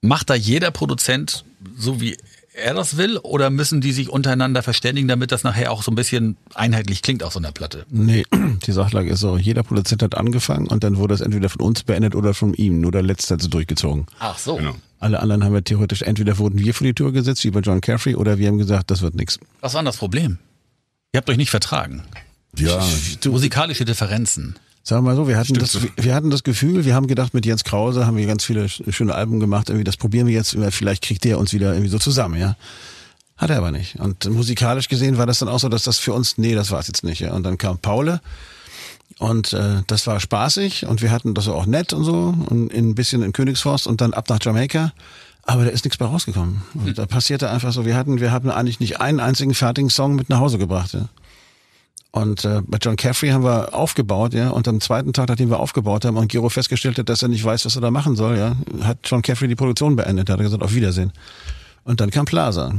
Macht da jeder Produzent so wie er das will oder müssen die sich untereinander verständigen, damit das nachher auch so ein bisschen einheitlich klingt auf so einer Platte? Nee, die Sachlage ist so, jeder Produzent hat angefangen und dann wurde es entweder von uns beendet oder von ihm, nur der letzte hat es durchgezogen. Ach so. Genau. Alle anderen haben wir theoretisch, entweder wurden wir vor die Tür gesetzt, wie bei John Caffrey, oder wir haben gesagt, das wird nichts. Was war denn das Problem? Ihr habt euch nicht vertragen. Ja. Musikalische Differenzen. Sagen wir mal so, wir hatten, das, wir hatten das Gefühl, wir haben gedacht, mit Jens Krause haben wir ganz viele schöne Alben gemacht, irgendwie das probieren wir jetzt, vielleicht kriegt der uns wieder irgendwie so zusammen, ja. Hat er aber nicht. Und musikalisch gesehen war das dann auch so, dass das für uns, nee, das war es jetzt nicht. Ja. Und dann kam Paule und äh, das war spaßig und wir hatten das auch nett und so und ein bisschen in Königsforst und dann ab nach Jamaika. Aber da ist nichts bei rausgekommen. Und da passierte einfach so, wir hatten, wir haben eigentlich nicht einen einzigen fertigen Song mit nach Hause gebracht. Ja. Und äh, bei John Caffrey haben wir aufgebaut, ja, und am zweiten Tag, nachdem wir aufgebaut haben und Giro festgestellt hat, dass er nicht weiß, was er da machen soll, ja, hat John Caffrey die Produktion beendet, hat er gesagt, auf Wiedersehen. Und dann kam Plaza.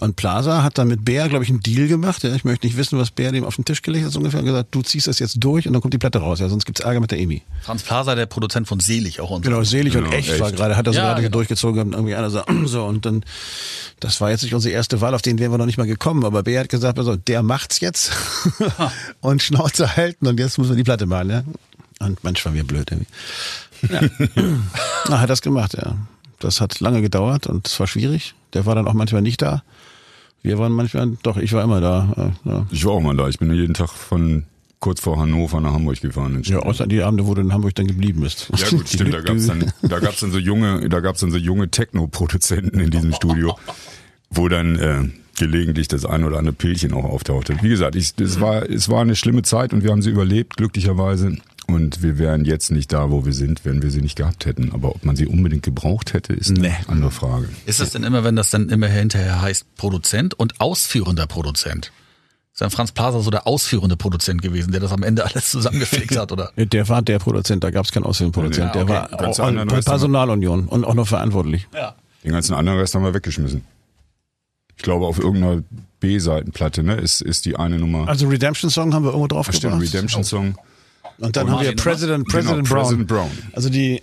Und Plaza hat dann mit Bär, glaube ich, einen Deal gemacht. Ja. Ich möchte nicht wissen, was Bär dem auf den Tisch gelegt hat, so ungefähr, und gesagt, du ziehst das jetzt durch und dann kommt die Platte raus. Ja, sonst gibt's Ärger mit der Emi. Franz Plaza, der Produzent von Selig auch. Und genau, Selig genau, und echt, echt, war gerade, hat er so ja, gerade genau. durchgezogen und irgendwie einer so, so und dann, das war jetzt nicht unsere erste Wahl, auf den wären wir noch nicht mal gekommen, aber Bär hat gesagt, also, der macht's jetzt und Schnauze halten und jetzt müssen wir die Platte machen, ja. Und manchmal wir blöd irgendwie. Ja. Na, hat das gemacht, ja. Das hat lange gedauert und es war schwierig. Der war dann auch manchmal nicht da. Wir waren manchmal, doch, ich war immer da. Ja. Ich war auch mal da. Ich bin jeden Tag von kurz vor Hannover nach Hamburg gefahren. Ja, außer die Abende, wo du in Hamburg dann geblieben bist. Ja gut, stimmt. Da gab's dann, da gab's dann so junge, da gab's dann so junge Techno-Produzenten in diesem Studio, wo dann äh, gelegentlich das ein oder andere Pilchen auch auftauchte. Wie gesagt, ich, es war, es war eine schlimme Zeit und wir haben sie überlebt, glücklicherweise. Und wir wären jetzt nicht da, wo wir sind, wenn wir sie nicht gehabt hätten. Aber ob man sie unbedingt gebraucht hätte, ist nee. eine andere Frage. Ist das denn immer, wenn das dann immer hinterher heißt Produzent und ausführender Produzent? Ist dann Franz Plaza so der ausführende Produzent gewesen, der das am Ende alles zusammengeflickt hat, oder? Der war der Produzent, da gab es keinen ausführenden Produzent. Ja, okay. Der war auch Personalunion und auch noch verantwortlich. Ja. Den ganzen anderen Rest haben wir weggeschmissen. Ich glaube, auf irgendeiner B-Seitenplatte, ne, ist, ist die eine Nummer. Also Redemption Song haben wir irgendwo drauf gebracht. Stimmt, Redemption Song. Oh. Und dann haben wir President, President, genau, Brown. President Brown. Also die,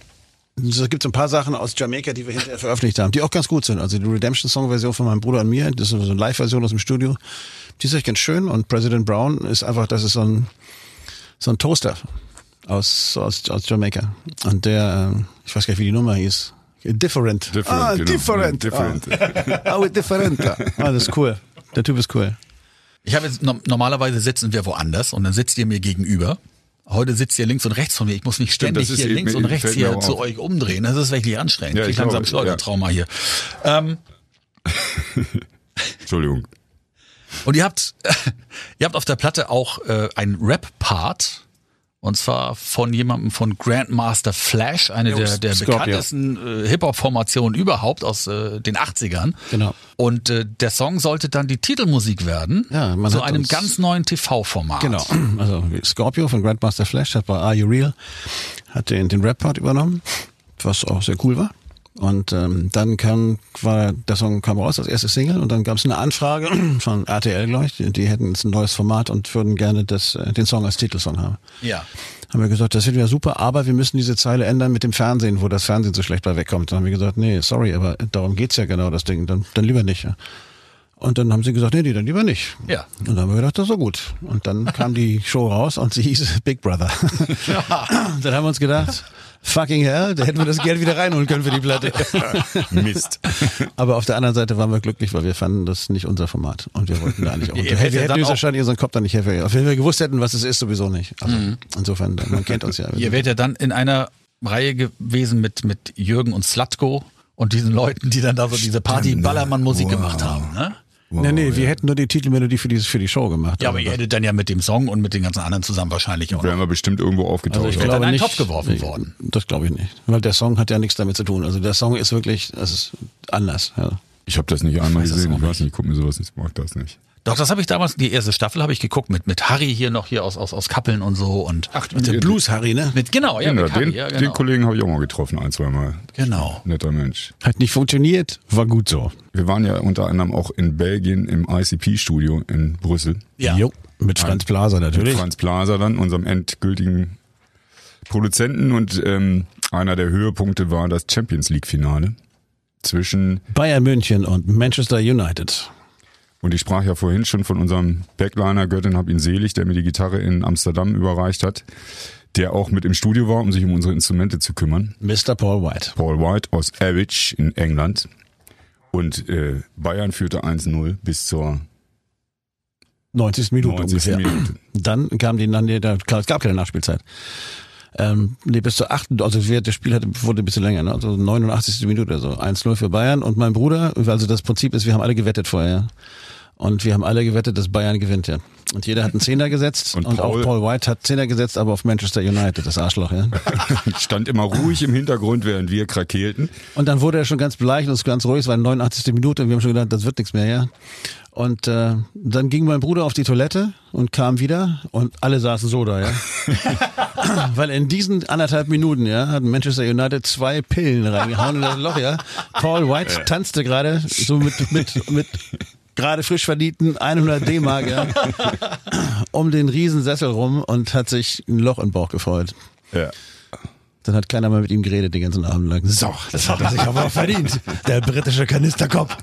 es gibt so ein paar Sachen aus Jamaika, die wir hinterher veröffentlicht haben, die auch ganz gut sind. Also die Redemption Song Version von meinem Bruder und mir, das ist so eine Live-Version aus dem Studio. Die ist echt ganz schön und President Brown ist einfach, das ist so ein, so ein Toaster aus, aus, aus Jamaika. Und der, äh, ich weiß gar nicht, wie die Nummer hieß. Different. different ah, genau. different. different. Ah, oh, different. Ah, das ist cool. Der Typ ist cool. Ich habe jetzt normalerweise sitzen wir woanders und dann sitzt ihr mir gegenüber Heute sitzt ihr links und rechts von mir. Ich muss mich ständig Stimmt, hier links und rechts hier zu euch umdrehen. Das ist wirklich anstrengend. Ja, ich langsam Schleudertrauma ja. hier. Ähm, Entschuldigung. Und ihr habt, ihr habt auf der Platte auch äh, einen Rap-Part und zwar von jemandem von Grandmaster Flash, eine jo, der, der bekanntesten äh, Hip-Hop-Formationen überhaupt aus äh, den 80ern. Genau. Und äh, der Song sollte dann die Titelmusik werden ja, man zu einem ganz neuen TV-Format. Genau. Also Scorpio von Grandmaster Flash hat bei Are You Real hat den, den Rap-Part übernommen, was auch sehr cool war. Und ähm, dann kam, war der Song kam raus als erste Single und dann gab es eine Anfrage von RTL, glaube ich, die, hätten jetzt ein neues Format und würden gerne das, äh, den Song als Titelsong haben. Ja. Haben wir gesagt, das finden wir super, aber wir müssen diese Zeile ändern mit dem Fernsehen, wo das Fernsehen so schlecht bei wegkommt. Dann haben wir gesagt, nee, sorry, aber darum geht's ja genau, das Ding, dann, dann lieber nicht. Ja. Und dann haben sie gesagt, nee, nee, dann lieber nicht. Ja. Und dann haben wir gedacht, das ist so gut. Und dann kam die Show raus und sie hieß Big Brother. dann haben wir uns gedacht, fucking hell, da hätten wir das Geld wieder reinholen können für die Platte. Mist. Aber auf der anderen Seite waren wir glücklich, weil wir fanden das nicht unser Format. Und wir wollten da eigentlich auch. Wir hätten uns wahrscheinlich unseren Kopf da nicht helfen. Wenn wir gewusst hätten, was es ist, sowieso nicht. Also insofern, man kennt uns ja. Ihr wärt ja dann in einer Reihe gewesen mit, mit Jürgen und Slatko und diesen Leuten, die dann da so diese Party-Ballermann-Musik Wow. gemacht haben. Ne? Nee, nee, wir hätten nur die Titelmelodie für die, für die Show gemacht. Ja, aber ihr hättet dann ja mit dem Song und mit den ganzen anderen zusammen wahrscheinlich auch. Wären wir bestimmt irgendwo aufgetaucht. Also ich wäre glaube dann in einen nicht, Topf geworfen worden. Das glaube ich nicht. Weil der Song hat ja nichts damit zu tun. Also der Song ist wirklich, das ist anders. Ja. ich habe das nicht einmal gesehen. Ich weiß nicht, ich gucke mir sowas nicht, ich mag das nicht. Doch, das habe ich damals, die erste Staffel habe ich geguckt mit, mit Harry hier noch hier aus, aus, aus Kappeln und so und Mit dem Blues Harry, ne? mit, genau, ja, Ja, mit Harry, den, ja, den genau. Kollegen habe ich auch mal getroffen, ein, zwei Mal. genau. Netter Mensch. Hat nicht funktioniert, war gut so. Wir waren ja unter anderem auch in Belgien im ICP-Studio in Brüssel. Ja. Jo, mit Franz Plaza Mit natürlich. Franz Plaza dann, unserem endgültigen Produzenten. Und ähm, einer der Höhepunkte war das Champions League-Finale zwischen, Bayern München und Manchester United. Und ich sprach ja vorhin schon von unserem Backliner, Göttin hab ihn selig, der mir die Gitarre in Amsterdam überreicht hat, der auch mit im Studio war, um sich um unsere Instrumente zu kümmern. Mr. Paul White. Paul White aus Average in England. Und äh, Bayern führte 1-0 bis zur 90. Minute 90. ungefähr. Minute. Dann kam die, dann, da, es gab keine Nachspielzeit. Ähm, nee, bis zur 8. Also das Spiel hatte, wurde ein bisschen länger, ne? also 89. Minute oder so. 1-0 für Bayern und mein Bruder, also das Prinzip ist, wir haben alle gewettet vorher. Und wir haben alle gewettet, dass Bayern gewinnt, ja. Und jeder hat einen Zehner gesetzt und, Und auch Paul- Paul White hat Zehner gesetzt, aber auf Manchester United, das Arschloch, ja. stand immer ruhig im Hintergrund, während wir krakelten. Und dann wurde er schon ganz bleich und es ganz ruhig, es war die 89. Minute und wir haben schon gedacht, das wird nichts mehr, ja. Und äh, dann ging mein Bruder auf die Toilette und kam wieder und alle saßen so da, ja. Weil in diesen anderthalb Minuten, ja, hat Manchester United zwei Pillen reingehauen in das Loch, ja. Paul White tanzte gerade so mit, mit, mit gerade frisch verdienten 100 D-Mark, ja, um den Riesensessel rum und hat sich ein Loch im Bauch gefreut. Ja. Dann hat keiner mal mit ihm geredet den ganzen Abend lang. So, das hat er sich aber auch verdient. Der britische Kanisterkopf.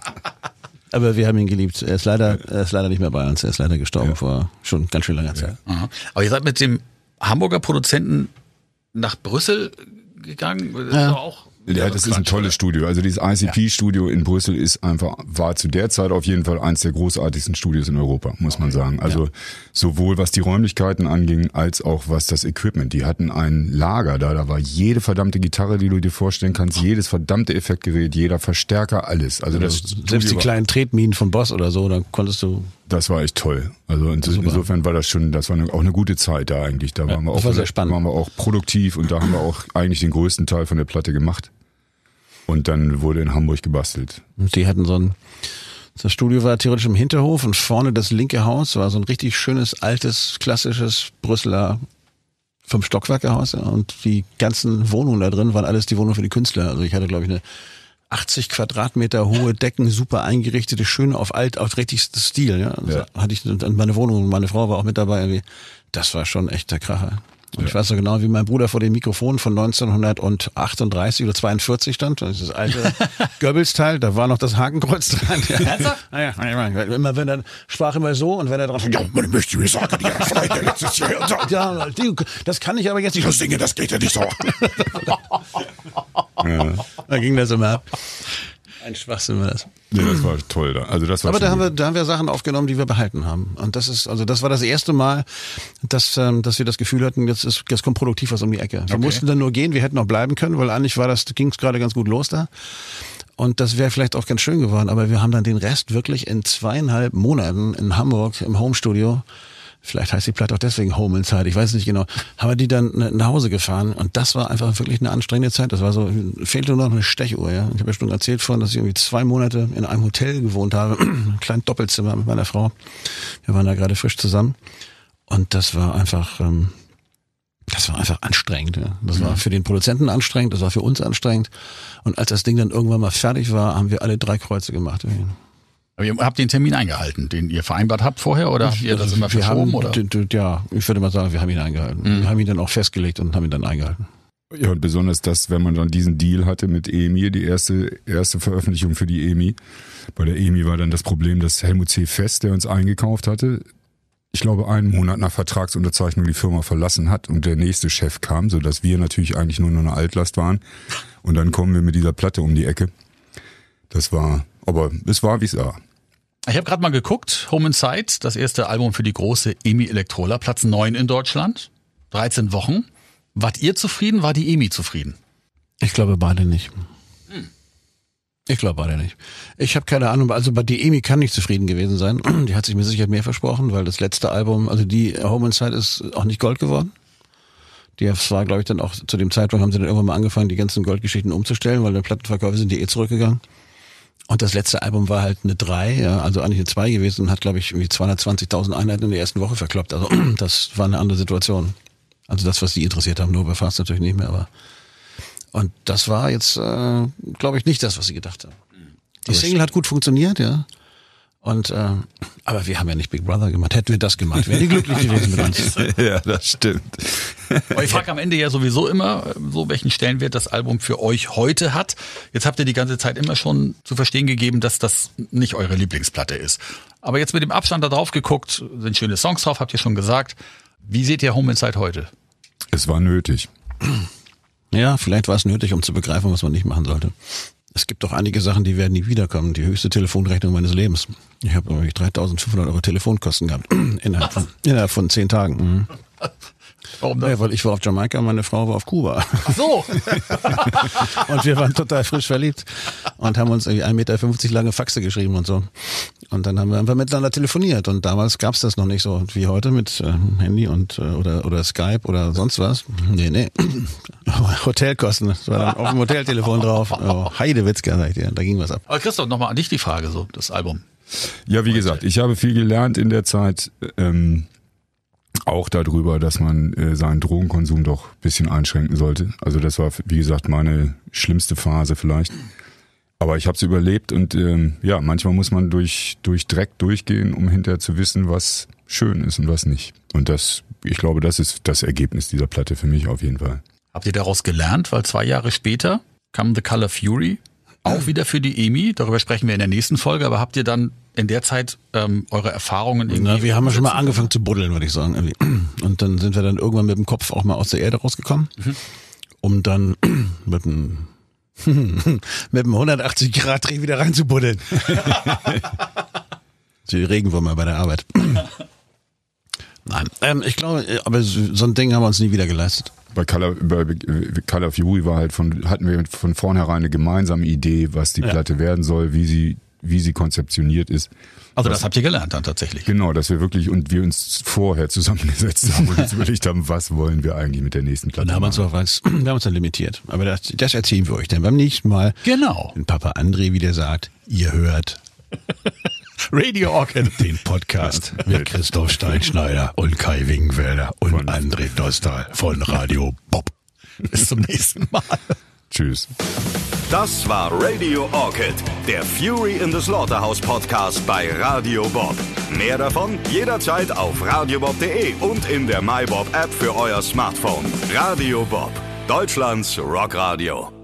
Aber wir haben ihn geliebt. Er ist leider, er ist leider nicht mehr bei uns. Er ist leider gestorben vor schon ganz schön langer Zeit. Aha. Aber ihr seid mit dem Hamburger Produzenten nach Brüssel gegangen? Das Ja. auch Ja, das ist ein tolles Studio. Also dieses ICP-Studio in Brüssel ist einfach, war zu der Zeit auf jeden Fall eins der großartigsten Studios in Europa, muss man sagen. Also sowohl was die Räumlichkeiten anging, als auch was das Equipment. Die hatten ein Lager da, da war jede verdammte Gitarre, die du dir vorstellen kannst, jedes verdammte Effektgerät, jeder Verstärker, alles. Also das Selbst die Studio kleinen Tretminen von Boss oder so, da konntest du. Das war echt toll. Also ins- insofern war das schon, das war eine, auch eine gute Zeit da eigentlich. Da waren wir das auch, war sehr spannend. waren wir auch produktiv und da haben wir auch eigentlich den größten Teil von der Platte gemacht. Und dann wurde in Hamburg gebastelt. Und die hatten so ein. Das Studio war theoretisch im Hinterhof und vorne das linke Haus war so ein richtig schönes, altes, klassisches Brüsseler Fünf-Stockwerke-Haus. Ja. Und die ganzen Wohnungen da drin waren alles die Wohnungen für die Künstler. Also ich hatte, glaube ich, eine 80 Quadratmeter hohe Decken, super eingerichtete, schön auf alt, auf richtigstes Stil. Ja. Also Ja. Hatte ich und meine Wohnung, meine Frau war auch mit dabei. Irgendwie. Das war schon echt der Kracher. Und ich weiß so genau, wie mein Bruder vor dem Mikrofon von 1938 oder 42 stand. Das ist das alte Goebbels-Teil, da war noch das Hakenkreuz dran. Ja, ja, ja, immer wenn er sprach immer so und wenn er drauf, ja, man möchte mir sagen, Freunde letztes Jahr. und. Ja, das kann ich aber jetzt nicht so singen, das geht ja nicht so. Da ging das immer ab. Ein Schwachsinn war das. Nee, das war toll da. Also das war Aber da haben, wir, da haben wir Sachen aufgenommen, die wir behalten haben. Und das ist, also das war das erste Mal, dass, ähm, dass wir das Gefühl hatten, jetzt, ist, jetzt kommt produktiv was um die Ecke. Wir mussten dann nur gehen, wir hätten auch bleiben können, weil eigentlich war das, ging es gerade ganz gut los da. Und das wäre vielleicht auch ganz schön geworden, aber wir haben dann den Rest wirklich in zweieinhalb Monaten in Hamburg im Homestudio, vielleicht heißt die Platte auch deswegen Home Inside, ich weiß nicht genau, haben wir die dann nach Hause gefahren und das war einfach wirklich eine anstrengende Zeit. Das war so, fehlte nur noch eine Stechuhr, ja. Ich habe ja schon erzählt vorhin, dass ich irgendwie zwei Monate in einem Hotel gewohnt habe, ein kleines Doppelzimmer mit meiner Frau. Wir waren da gerade frisch zusammen und das war einfach, ähm, das war einfach anstrengend. Ja. Das war für den Produzenten anstrengend, das war für uns anstrengend. Und als das Ding dann irgendwann mal fertig war, haben wir alle drei Kreuze gemacht. Aber ihr habt den Termin eingehalten, den ihr vereinbart habt vorher oder habt ihr das immer wir verschoben? haben, oder? Ja, ich würde mal sagen, wir haben ihn eingehalten. Wir haben ihn dann auch festgelegt und haben ihn dann eingehalten. Ja, und besonders das, wenn man dann diesen Deal hatte mit EMI, die erste, erste Veröffentlichung für die EMI. Bei der EMI war dann das Problem, dass Helmut C. Fest, der uns eingekauft hatte, ich glaube, einen Monat nach Vertragsunterzeichnung die Firma verlassen hat und der nächste Chef kam, so dass wir natürlich eigentlich nur noch eine Altlast waren. Und dann kommen wir mit dieser Platte um die Ecke. Das war, aber es war, wie es war. Ich habe gerade mal geguckt, Home Inside, das erste Album für die große EMI Elektrola, Platz 9 in Deutschland, 13 Wochen. Wart ihr zufrieden, war die EMI zufrieden? Ich glaube beide nicht. Hm. Ich glaube beide nicht. Ich habe keine Ahnung, also bei die EMI kann nicht zufrieden gewesen sein. Die hat sich mir sicher mehr versprochen, weil das letzte Album, also die Home Inside ist auch nicht Gold geworden. Die war, glaube ich, dann auch zu dem Zeitpunkt haben sie dann irgendwann mal angefangen, die ganzen Goldgeschichten umzustellen, weil die Plattenverkäufe sind die eh zurückgegangen. Und das letzte Album war halt eine 3, ja, also eigentlich eine 2 gewesen und hat, glaube ich, irgendwie 220.000 Einheiten in der ersten Woche verkloppt. Also das war eine andere Situation. Also das, was die interessiert haben, nur befasst natürlich nicht mehr, aber und das war jetzt, äh, glaube ich, nicht das, was sie gedacht haben. Die Single hat gut funktioniert, ja. Und äh, aber wir haben ja nicht Big Brother gemacht. Hätten wir das gemacht, wären die glücklich gewesen mit uns. ja, das stimmt. Aber ich frage am Ende ja sowieso immer, so welchen Stellenwert das Album für euch heute hat. Jetzt habt ihr die ganze Zeit immer schon zu verstehen gegeben, dass das nicht eure Lieblingsplatte ist. Aber jetzt mit dem Abstand da drauf geguckt, sind schöne Songs drauf, habt ihr schon gesagt. Wie seht ihr Home Inside heute? Es war nötig. Ja, vielleicht war es nötig, um zu begreifen, was man nicht machen sollte. Es gibt doch einige Sachen, die werden nie wiederkommen. Die höchste Telefonrechnung meines Lebens. Ich habe 3500 Euro Telefonkosten gehabt innerhalb von, innerhalb von zehn Tagen. Mhm. Warum das? Ja, weil ich war auf Jamaika, meine Frau war auf Kuba. Ach so. und wir waren total frisch verliebt und haben uns irgendwie 1,50 Meter lange Faxe geschrieben und so. Und dann haben wir einfach miteinander telefoniert. Und damals gab's das noch nicht so wie heute mit äh, Handy und äh, oder, oder Skype oder sonst was. Nee, nee. Hotelkosten. Das war dann auf dem Hoteltelefon drauf. Oh, Heidewitzka, sag ich dir. Da ging was ab. Aber Christoph, nochmal an dich die Frage, so, das Album. Ja, wie gesagt, ich habe viel gelernt in der Zeit. Ähm, auch darüber, dass man äh, seinen Drogenkonsum doch bisschen einschränken sollte. Also das war, wie gesagt, meine schlimmste Phase vielleicht. Aber ich habe es überlebt und ähm, ja, manchmal muss man durch, durch Dreck durchgehen, um hinterher zu wissen, was schön ist und was nicht. Und das, ich glaube, das ist das Ergebnis dieser Platte für mich auf jeden Fall. Habt ihr daraus gelernt? Weil zwei Jahre später kam The Color Fury, auch wieder für die EMI. Darüber sprechen wir in der nächsten Folge. Aber habt ihr dann in der Zeit ähm, eure Erfahrungen irgendwie? Na, wir haben ja schon mal angefangen zu buddeln, würde ich sagen. Irgendwie. Und dann sind wir dann irgendwann mit dem Kopf auch mal aus der Erde rausgekommen, mhm. um dann mit einem mit dem 180 Grad Dreh wieder reinzubuddeln. Die Regenwürmer bei der Arbeit. Nein, ähm, ich glaube, aber so ein Ding haben wir uns nie wieder geleistet. Bei Color, bei Color of Fury war halt von, hatten wir von vornherein eine gemeinsame Idee, was die ja. Platte werden soll, wie sie wie sie konzeptioniert ist. Also das, das habt ihr gelernt dann tatsächlich. Genau, dass wir wirklich und wir uns vorher zusammengesetzt haben und uns überlegt haben, was wollen wir eigentlich mit der nächsten Platte. Und haben uns auch was, wir haben uns dann limitiert. Aber das, das erzählen wir euch dann beim nächsten Mal. Genau. Wenn Papa André wieder sagt, ihr hört Radio Orchid, den Podcast mit Christoph Steinschneider und Kai Wingenfelder und von André Dostal von Radio Bob. Bis zum nächsten Mal. Tschüss. Das war Radio Orchid, der Fury in the Slaughterhouse Podcast bei Radio Bob. Mehr davon jederzeit auf radiobob.de und in der MyBob App für euer Smartphone. Radio Bob, Deutschlands Rockradio.